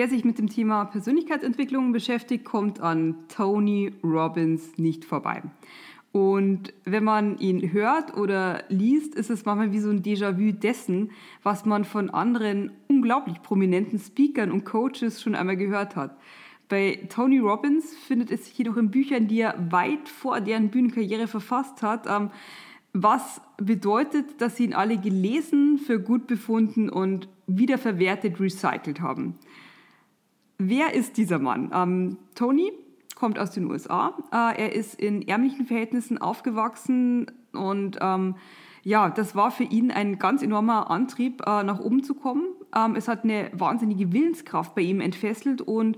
Wer sich mit dem Thema Persönlichkeitsentwicklung beschäftigt, kommt an Tony Robbins nicht vorbei. Und wenn man ihn hört oder liest, ist es manchmal wie so ein Déjà-vu dessen, was man von anderen unglaublich prominenten Speakern und Coaches schon einmal gehört hat. Bei Tony Robbins findet es sich jedoch in Büchern, die er weit vor deren Bühnenkarriere verfasst hat, ähm, was bedeutet, dass sie ihn alle gelesen, für gut befunden und wiederverwertet, recycelt haben. Wer ist dieser Mann? Ähm, Tony kommt aus den USA. Äh, er ist in ärmlichen Verhältnissen aufgewachsen und ähm, ja, das war für ihn ein ganz enormer Antrieb, äh, nach oben zu kommen. Ähm, es hat eine wahnsinnige Willenskraft bei ihm entfesselt und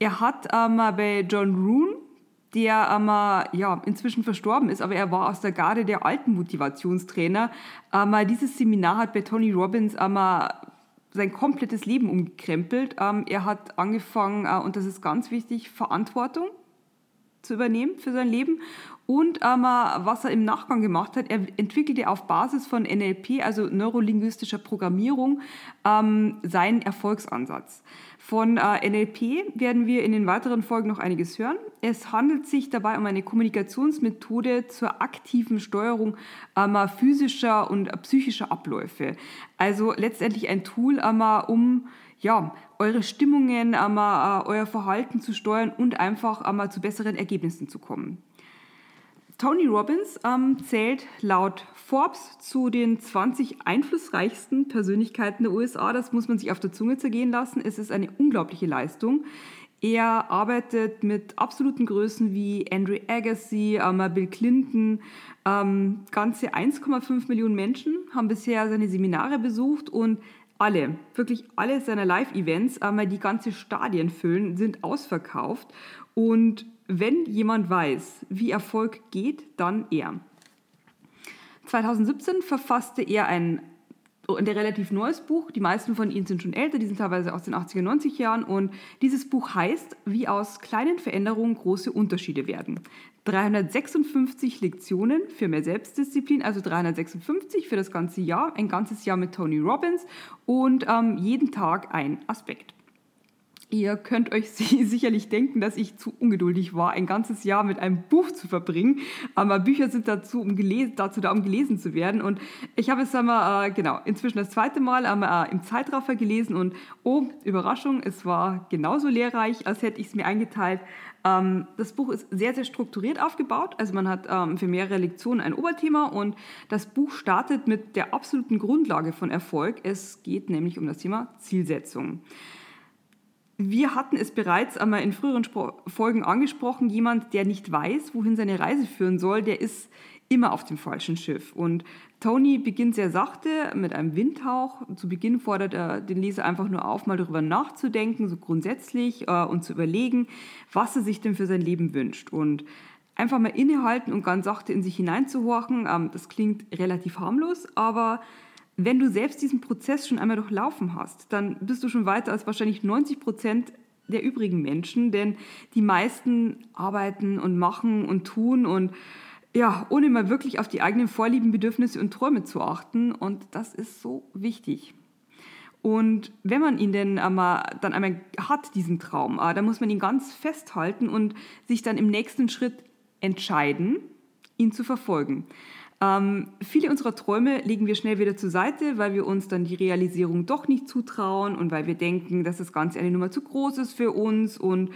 er hat ähm, bei John Roon, der ähm, ja, inzwischen verstorben ist, aber er war aus der Garde der alten Motivationstrainer. Ähm, dieses Seminar hat bei Tony Robbins ähm, sein komplettes Leben umgekrempelt. Ähm, er hat angefangen, äh, und das ist ganz wichtig, Verantwortung zu übernehmen für sein Leben. Und ähm, was er im Nachgang gemacht hat, er entwickelte auf Basis von NLP, also neurolinguistischer Programmierung, ähm, seinen Erfolgsansatz. Von äh, NLP werden wir in den weiteren Folgen noch einiges hören. Es handelt sich dabei um eine Kommunikationsmethode zur aktiven Steuerung ähm, physischer und psychischer Abläufe. Also letztendlich ein Tool, ähm, um ja, eure Stimmungen, ähm, äh, euer Verhalten zu steuern und einfach ähm, zu besseren Ergebnissen zu kommen. Tony Robbins ähm, zählt laut Forbes zu den 20 einflussreichsten Persönlichkeiten der USA. Das muss man sich auf der Zunge zergehen lassen. Es ist eine unglaubliche Leistung. Er arbeitet mit absoluten Größen wie Andrew Agassi, ähm, Bill Clinton. Ähm, ganze 1,5 Millionen Menschen haben bisher seine Seminare besucht und alle, wirklich alle seiner Live-Events, ähm, die ganze Stadien füllen, sind ausverkauft. Und wenn jemand weiß, wie Erfolg geht, dann er. 2017 verfasste er ein, ein relativ neues Buch. Die meisten von ihnen sind schon älter, die sind teilweise aus den 80er, 90er Jahren. Und dieses Buch heißt, wie aus kleinen Veränderungen große Unterschiede werden. 356 Lektionen für mehr Selbstdisziplin, also 356 für das ganze Jahr, ein ganzes Jahr mit Tony Robbins und ähm, jeden Tag ein Aspekt. Ihr könnt euch sicherlich denken, dass ich zu ungeduldig war, ein ganzes Jahr mit einem Buch zu verbringen. Aber Bücher sind dazu, um gelesen, dazu da, um gelesen zu werden. Und ich habe es einmal, äh, genau, inzwischen das zweite Mal äh, im Zeitraffer gelesen. Und oh, Überraschung, es war genauso lehrreich, als hätte ich es mir eingeteilt. Ähm, das Buch ist sehr, sehr strukturiert aufgebaut. Also man hat ähm, für mehrere Lektionen ein Oberthema. Und das Buch startet mit der absoluten Grundlage von Erfolg. Es geht nämlich um das Thema Zielsetzung. Wir hatten es bereits einmal in früheren Folgen angesprochen, jemand, der nicht weiß, wohin seine Reise führen soll, der ist immer auf dem falschen Schiff. Und Tony beginnt sehr sachte mit einem Windhauch. Zu Beginn fordert er den Leser einfach nur auf, mal darüber nachzudenken, so grundsätzlich äh, und zu überlegen, was er sich denn für sein Leben wünscht. Und einfach mal innehalten und ganz sachte in sich hineinzuhorchen, ähm, das klingt relativ harmlos, aber wenn du selbst diesen Prozess schon einmal durchlaufen hast, dann bist du schon weiter als wahrscheinlich 90 Prozent der übrigen Menschen, denn die meisten arbeiten und machen und tun und ja, ohne mal wirklich auf die eigenen Vorlieben, Bedürfnisse und Träume zu achten. Und das ist so wichtig. Und wenn man ihn denn einmal, dann einmal hat, diesen Traum, ah, dann muss man ihn ganz festhalten und sich dann im nächsten Schritt entscheiden, ihn zu verfolgen. Ähm, viele unserer Träume legen wir schnell wieder zur Seite, weil wir uns dann die Realisierung doch nicht zutrauen und weil wir denken, dass das Ganze eine Nummer zu groß ist für uns. Und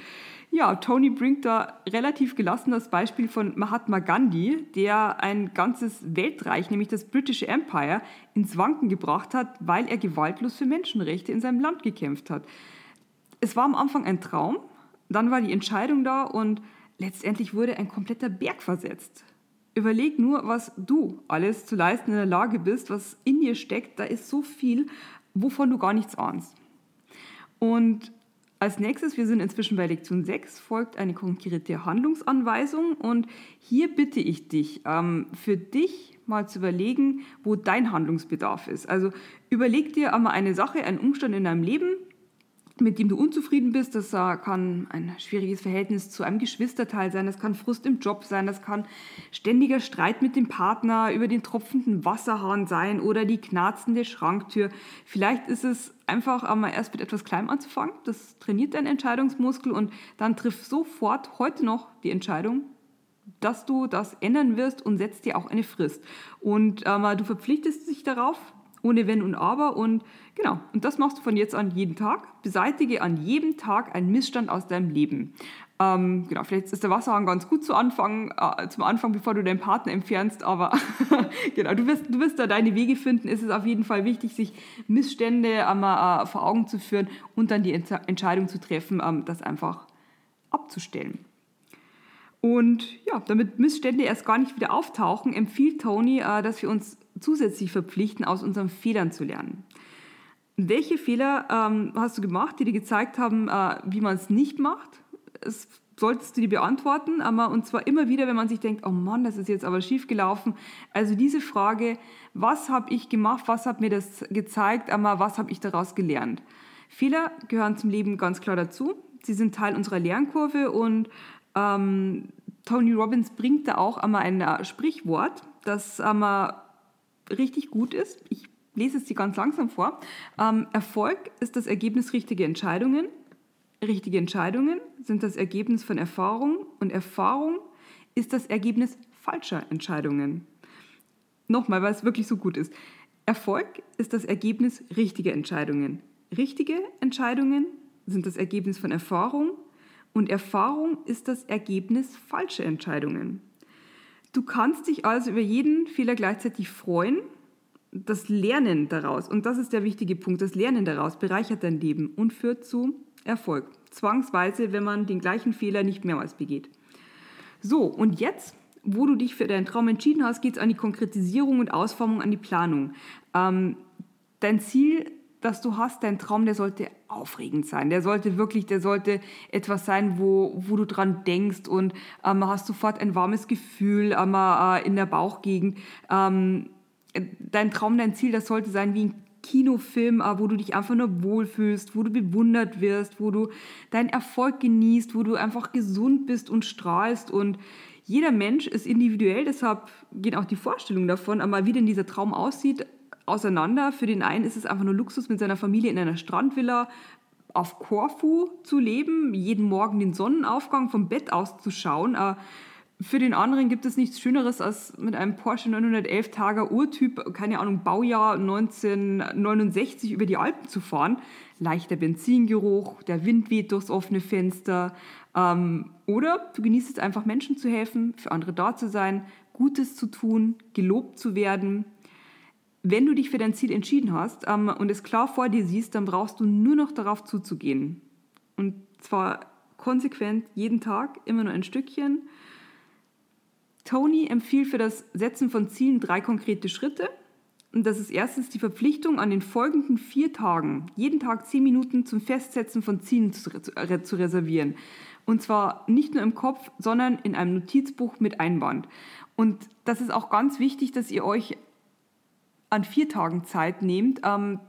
ja, Tony bringt da relativ gelassen das Beispiel von Mahatma Gandhi, der ein ganzes Weltreich, nämlich das Britische Empire, ins Wanken gebracht hat, weil er gewaltlos für Menschenrechte in seinem Land gekämpft hat. Es war am Anfang ein Traum, dann war die Entscheidung da und letztendlich wurde ein kompletter Berg versetzt. Überleg nur, was du alles zu leisten in der Lage bist, was in dir steckt. Da ist so viel, wovon du gar nichts ahnst. Und als nächstes, wir sind inzwischen bei Lektion 6, folgt eine konkrete Handlungsanweisung. Und hier bitte ich dich, ähm, für dich mal zu überlegen, wo dein Handlungsbedarf ist. Also überleg dir einmal eine Sache, einen Umstand in deinem Leben, mit dem du unzufrieden bist. Das kann ein schwieriges Verhältnis zu einem Geschwisterteil sein, das kann Frust im Job sein, das kann ständiger Streit mit dem Partner über den tropfenden Wasserhahn sein oder die knarzende Schranktür. Vielleicht ist es einfach einmal erst mit etwas Kleinem anzufangen. Das trainiert deinen Entscheidungsmuskel und dann triff sofort heute noch die Entscheidung, dass du das ändern wirst und setzt dir auch eine Frist. Und ähm, du verpflichtest dich darauf, ohne Wenn und Aber. Und genau, und das machst du von jetzt an jeden Tag. Beseitige an jedem Tag einen Missstand aus deinem Leben. Ähm, genau, vielleicht ist der Wasserhahn ganz gut zu Anfang, äh, zum Anfang, bevor du deinen Partner entfernst, aber genau, du wirst, du wirst da deine Wege finden. Es ist auf jeden Fall wichtig, sich Missstände einmal äh, vor Augen zu führen und dann die Ent Entscheidung zu treffen, ähm, das einfach abzustellen. Und ja, damit Missstände erst gar nicht wieder auftauchen, empfiehlt Tony, äh, dass wir uns zusätzlich verpflichten, aus unseren Fehlern zu lernen. Welche Fehler ähm, hast du gemacht, die dir gezeigt haben, äh, wie man es nicht macht? Das solltest du dir beantworten, aber, und zwar immer wieder, wenn man sich denkt, oh Mann, das ist jetzt aber schief gelaufen. Also diese Frage, was habe ich gemacht, was hat mir das gezeigt, aber was habe ich daraus gelernt? Fehler gehören zum Leben ganz klar dazu. Sie sind Teil unserer Lernkurve und ähm, Tony Robbins bringt da auch einmal ein äh, Sprichwort, das einmal richtig gut ist. Ich lese es dir ganz langsam vor. Ähm, Erfolg ist das Ergebnis richtiger Entscheidungen. Richtige Entscheidungen sind das Ergebnis von Erfahrung und Erfahrung ist das Ergebnis falscher Entscheidungen. Nochmal, weil es wirklich so gut ist. Erfolg ist das Ergebnis richtiger Entscheidungen. Richtige Entscheidungen sind das Ergebnis von Erfahrung und Erfahrung ist das Ergebnis falscher Entscheidungen. Du kannst dich also über jeden Fehler gleichzeitig freuen. Das Lernen daraus, und das ist der wichtige Punkt, das Lernen daraus bereichert dein Leben und führt zu Erfolg. Zwangsweise, wenn man den gleichen Fehler nicht mehrmals begeht. So, und jetzt, wo du dich für deinen Traum entschieden hast, geht es an die Konkretisierung und Ausformung, an die Planung. Ähm, dein Ziel das du hast, dein Traum, der sollte aufregend sein. Der sollte wirklich, der sollte etwas sein, wo, wo du dran denkst und ähm, hast sofort ein warmes Gefühl ähm, äh, in der Bauchgegend. Ähm, dein Traum, dein Ziel, das sollte sein wie ein Kinofilm, äh, wo du dich einfach nur wohlfühlst, wo du bewundert wirst, wo du deinen Erfolg genießt, wo du einfach gesund bist und strahlst und jeder Mensch ist individuell, deshalb geht auch die Vorstellung davon, aber wie denn dieser Traum aussieht, auseinander. Für den einen ist es einfach nur Luxus, mit seiner Familie in einer Strandvilla auf Korfu zu leben, jeden Morgen den Sonnenaufgang vom Bett aus zu schauen. Äh, für den anderen gibt es nichts Schöneres, als mit einem Porsche 911 Tager Urtyp, keine Ahnung, Baujahr 1969 über die Alpen zu fahren. Leichter Benzingeruch, der Wind weht durchs offene Fenster. Ähm, oder du genießt es einfach, Menschen zu helfen, für andere da zu sein, Gutes zu tun, gelobt zu werden, wenn du dich für dein Ziel entschieden hast ähm, und es klar vor dir siehst, dann brauchst du nur noch darauf zuzugehen. Und zwar konsequent jeden Tag, immer nur ein Stückchen. Tony empfiehlt für das Setzen von Zielen drei konkrete Schritte. Und das ist erstens die Verpflichtung, an den folgenden vier Tagen jeden Tag zehn Minuten zum Festsetzen von Zielen zu, zu reservieren. Und zwar nicht nur im Kopf, sondern in einem Notizbuch mit Einband. Und das ist auch ganz wichtig, dass ihr euch an vier Tagen Zeit nehmt, ähm,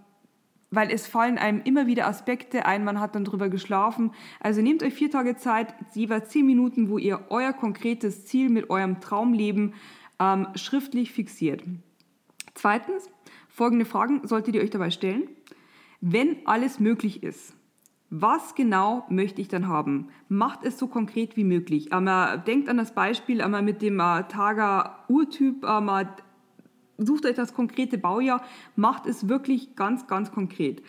weil es fallen einem immer wieder Aspekte ein, man hat dann drüber geschlafen. Also nehmt euch vier Tage Zeit, jeweils zehn Minuten, wo ihr euer konkretes Ziel mit eurem Traumleben ähm, schriftlich fixiert. Zweitens, folgende Fragen solltet ihr euch dabei stellen. Wenn alles möglich ist, was genau möchte ich dann haben? Macht es so konkret wie möglich. Ähm, denkt an das Beispiel einmal mit dem äh, Tager Urtyp. Ähm, sucht euch das konkrete Baujahr, macht es wirklich ganz, ganz konkret.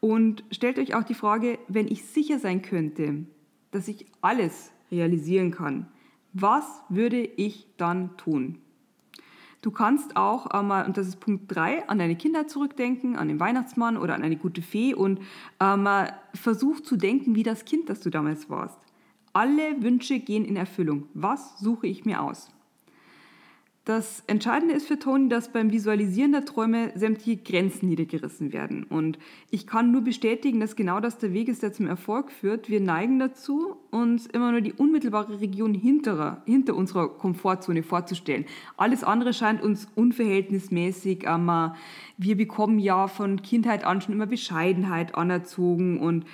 Und stellt euch auch die Frage, wenn ich sicher sein könnte, dass ich alles realisieren kann, was würde ich dann tun? Du kannst auch einmal, und das ist Punkt 3, an deine Kinder zurückdenken, an den Weihnachtsmann oder an eine gute Fee und ähm, versuch zu denken wie das Kind, das du damals warst. Alle Wünsche gehen in Erfüllung. Was suche ich mir aus? Das Entscheidende ist für Tony, dass beim Visualisieren der Träume sämtliche Grenzen niedergerissen werden. Und ich kann nur bestätigen, dass genau das der Weg ist, der zum Erfolg führt. Wir neigen dazu, uns immer nur die unmittelbare Region hinterer, hinter unserer Komfortzone vorzustellen. Alles andere scheint uns unverhältnismäßig. Aber wir bekommen ja von Kindheit an schon immer Bescheidenheit anerzogen und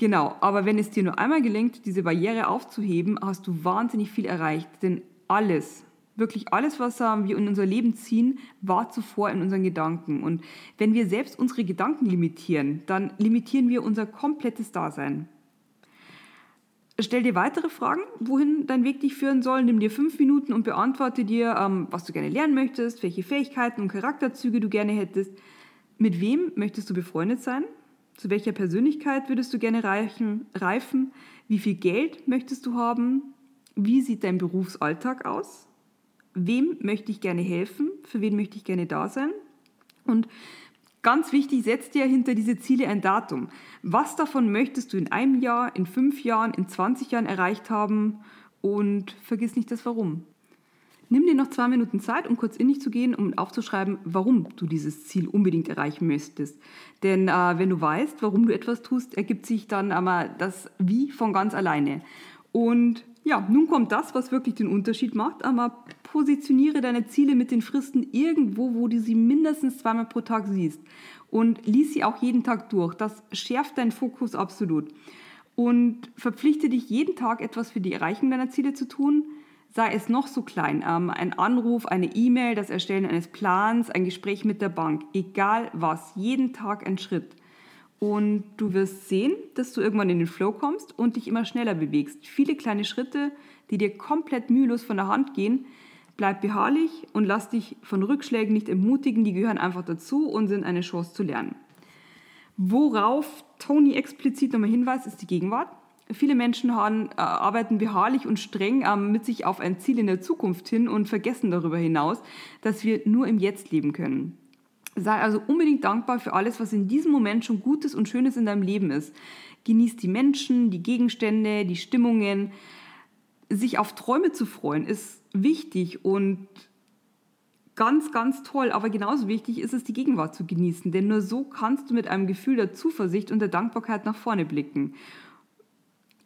Genau, aber wenn es dir nur einmal gelingt, diese Barriere aufzuheben, hast du wahnsinnig viel erreicht. Denn alles, wirklich alles, was wir in unser Leben ziehen, war zuvor in unseren Gedanken. Und wenn wir selbst unsere Gedanken limitieren, dann limitieren wir unser komplettes Dasein. Stell dir weitere Fragen, wohin dein Weg dich führen soll. Nimm dir fünf Minuten und beantworte dir, ähm, was du gerne lernen möchtest, welche Fähigkeiten und Charakterzüge du gerne hättest. Mit wem möchtest du befreundet sein? Zu welcher Persönlichkeit würdest du gerne reifen? Wie viel Geld möchtest du haben? Wie sieht dein Berufsalltag aus? Wem möchte ich gerne helfen, für wen möchte ich gerne da sein. Und ganz wichtig, setz dir hinter diese Ziele ein Datum. Was davon möchtest du in einem Jahr, in fünf Jahren, in 20 Jahren erreicht haben und vergiss nicht das Warum. Nimm dir noch zwei Minuten Zeit, um kurz in dich zu gehen, um aufzuschreiben, warum du dieses Ziel unbedingt erreichen möchtest. Denn äh, wenn du weißt, warum du etwas tust, ergibt sich dann einmal das Wie von ganz alleine. Und ja, nun kommt das, was wirklich den Unterschied macht. Aber positioniere deine Ziele mit den Fristen irgendwo, wo du sie mindestens zweimal pro Tag siehst. Und lies sie auch jeden Tag durch. Das schärft deinen Fokus absolut. Und verpflichte dich jeden Tag etwas für die Erreichung deiner Ziele zu tun. Sei es noch so klein, ähm, ein Anruf, eine E-Mail, das Erstellen eines Plans, ein Gespräch mit der Bank, egal was, jeden Tag ein Schritt. Und du wirst sehen, dass du irgendwann in den Flow kommst und dich immer schneller bewegst. Viele kleine Schritte, die dir komplett mühelos von der Hand gehen. Bleib beharrlich und lass dich von Rückschlägen nicht entmutigen. Die gehören einfach dazu und sind eine Chance zu lernen. Worauf Tony explizit nochmal hinweist, ist die Gegenwart. Viele Menschen haben, äh, arbeiten beharrlich und streng äh, mit sich auf ein Ziel in der Zukunft hin und vergessen darüber hinaus, dass wir nur im Jetzt leben können. Sei also unbedingt dankbar für alles, was in diesem Moment schon Gutes und Schönes in deinem Leben ist. Genieß die Menschen, die Gegenstände, die Stimmungen. Sich auf Träume zu freuen ist wichtig und ganz, ganz toll. Aber genauso wichtig ist es, die Gegenwart zu genießen. Denn nur so kannst du mit einem Gefühl der Zuversicht und der Dankbarkeit nach vorne blicken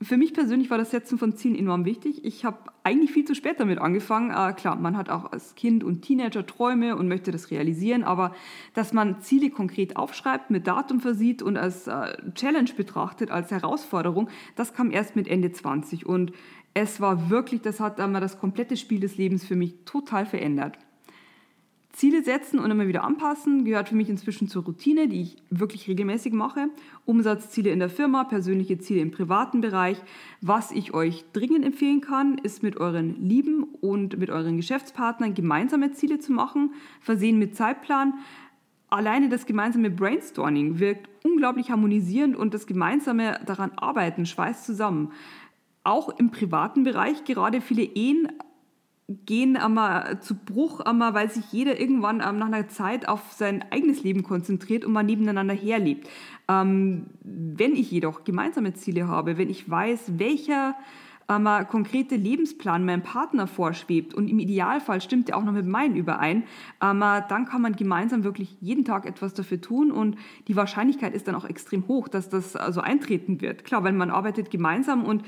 für mich persönlich war das Setzen von Zielen enorm wichtig. Ich habe eigentlich viel zu spät damit angefangen. Äh, klar, man hat auch als Kind und Teenager Träume und möchte das realisieren, aber dass man Ziele konkret aufschreibt, mit Datum versieht und als äh, Challenge betrachtet, als Herausforderung, das kam erst mit Ende 20 und es war wirklich, das hat einmal das komplette Spiel des Lebens für mich total verändert. Ziele setzen und immer wieder anpassen gehört für mich inzwischen zur Routine, die ich wirklich regelmäßig mache. Umsatzziele in der Firma, persönliche Ziele im privaten Bereich. Was ich euch dringend empfehlen kann, ist mit euren Lieben und mit euren Geschäftspartnern gemeinsame Ziele zu machen, versehen mit Zeitplan. Alleine das gemeinsame Brainstorming wirkt unglaublich harmonisierend und das gemeinsame daran arbeiten schweißt zusammen. Auch im privaten Bereich, gerade viele Ehen gehen einmal zu Bruch, einmal, weil sich jeder irgendwann ähm, nach einer Zeit auf sein eigenes Leben konzentriert und man nebeneinander herlebt. Ähm, wenn ich jedoch gemeinsame Ziele habe, wenn ich weiß, welcher ähm, konkrete Lebensplan meinem Partner vorschwebt und im Idealfall stimmt der auch noch mit meinen überein, ähm, dann kann man gemeinsam wirklich jeden Tag etwas dafür tun und die Wahrscheinlichkeit ist dann auch extrem hoch, dass das also eintreten wird. Klar, weil man arbeitet gemeinsam und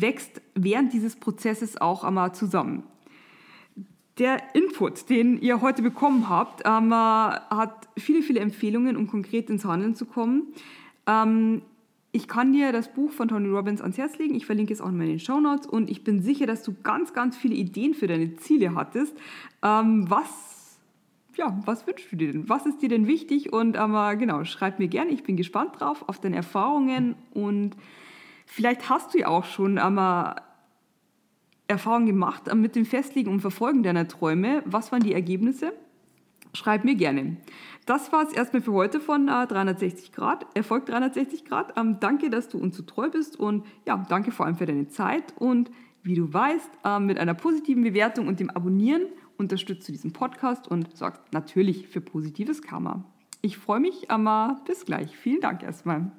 wächst während dieses Prozesses auch einmal zusammen. Der Input, den ihr heute bekommen habt, ähm, hat viele, viele Empfehlungen, um konkret ins Handeln zu kommen. Ähm, ich kann dir das Buch von Tony Robbins ans Herz legen. Ich verlinke es auch in den Show Notes und ich bin sicher, dass du ganz, ganz viele Ideen für deine Ziele hattest. Ähm, was, ja, was wünschst du dir denn? Was ist dir denn wichtig? Und ähm, genau, schreib mir gerne. Ich bin gespannt drauf auf deine Erfahrungen und vielleicht hast du ja auch schon einmal Erfahrung gemacht mit dem Festlegen und Verfolgen deiner Träume. Was waren die Ergebnisse? Schreib mir gerne. Das war es erstmal für heute von äh, 360 Grad, Erfolg 360 Grad. Ähm, danke, dass du uns so treu bist und ja, danke vor allem für deine Zeit. Und wie du weißt, äh, mit einer positiven Bewertung und dem Abonnieren unterstützt du diesen Podcast und sorgst natürlich für positives Karma. Ich freue mich, aber bis gleich. Vielen Dank erstmal.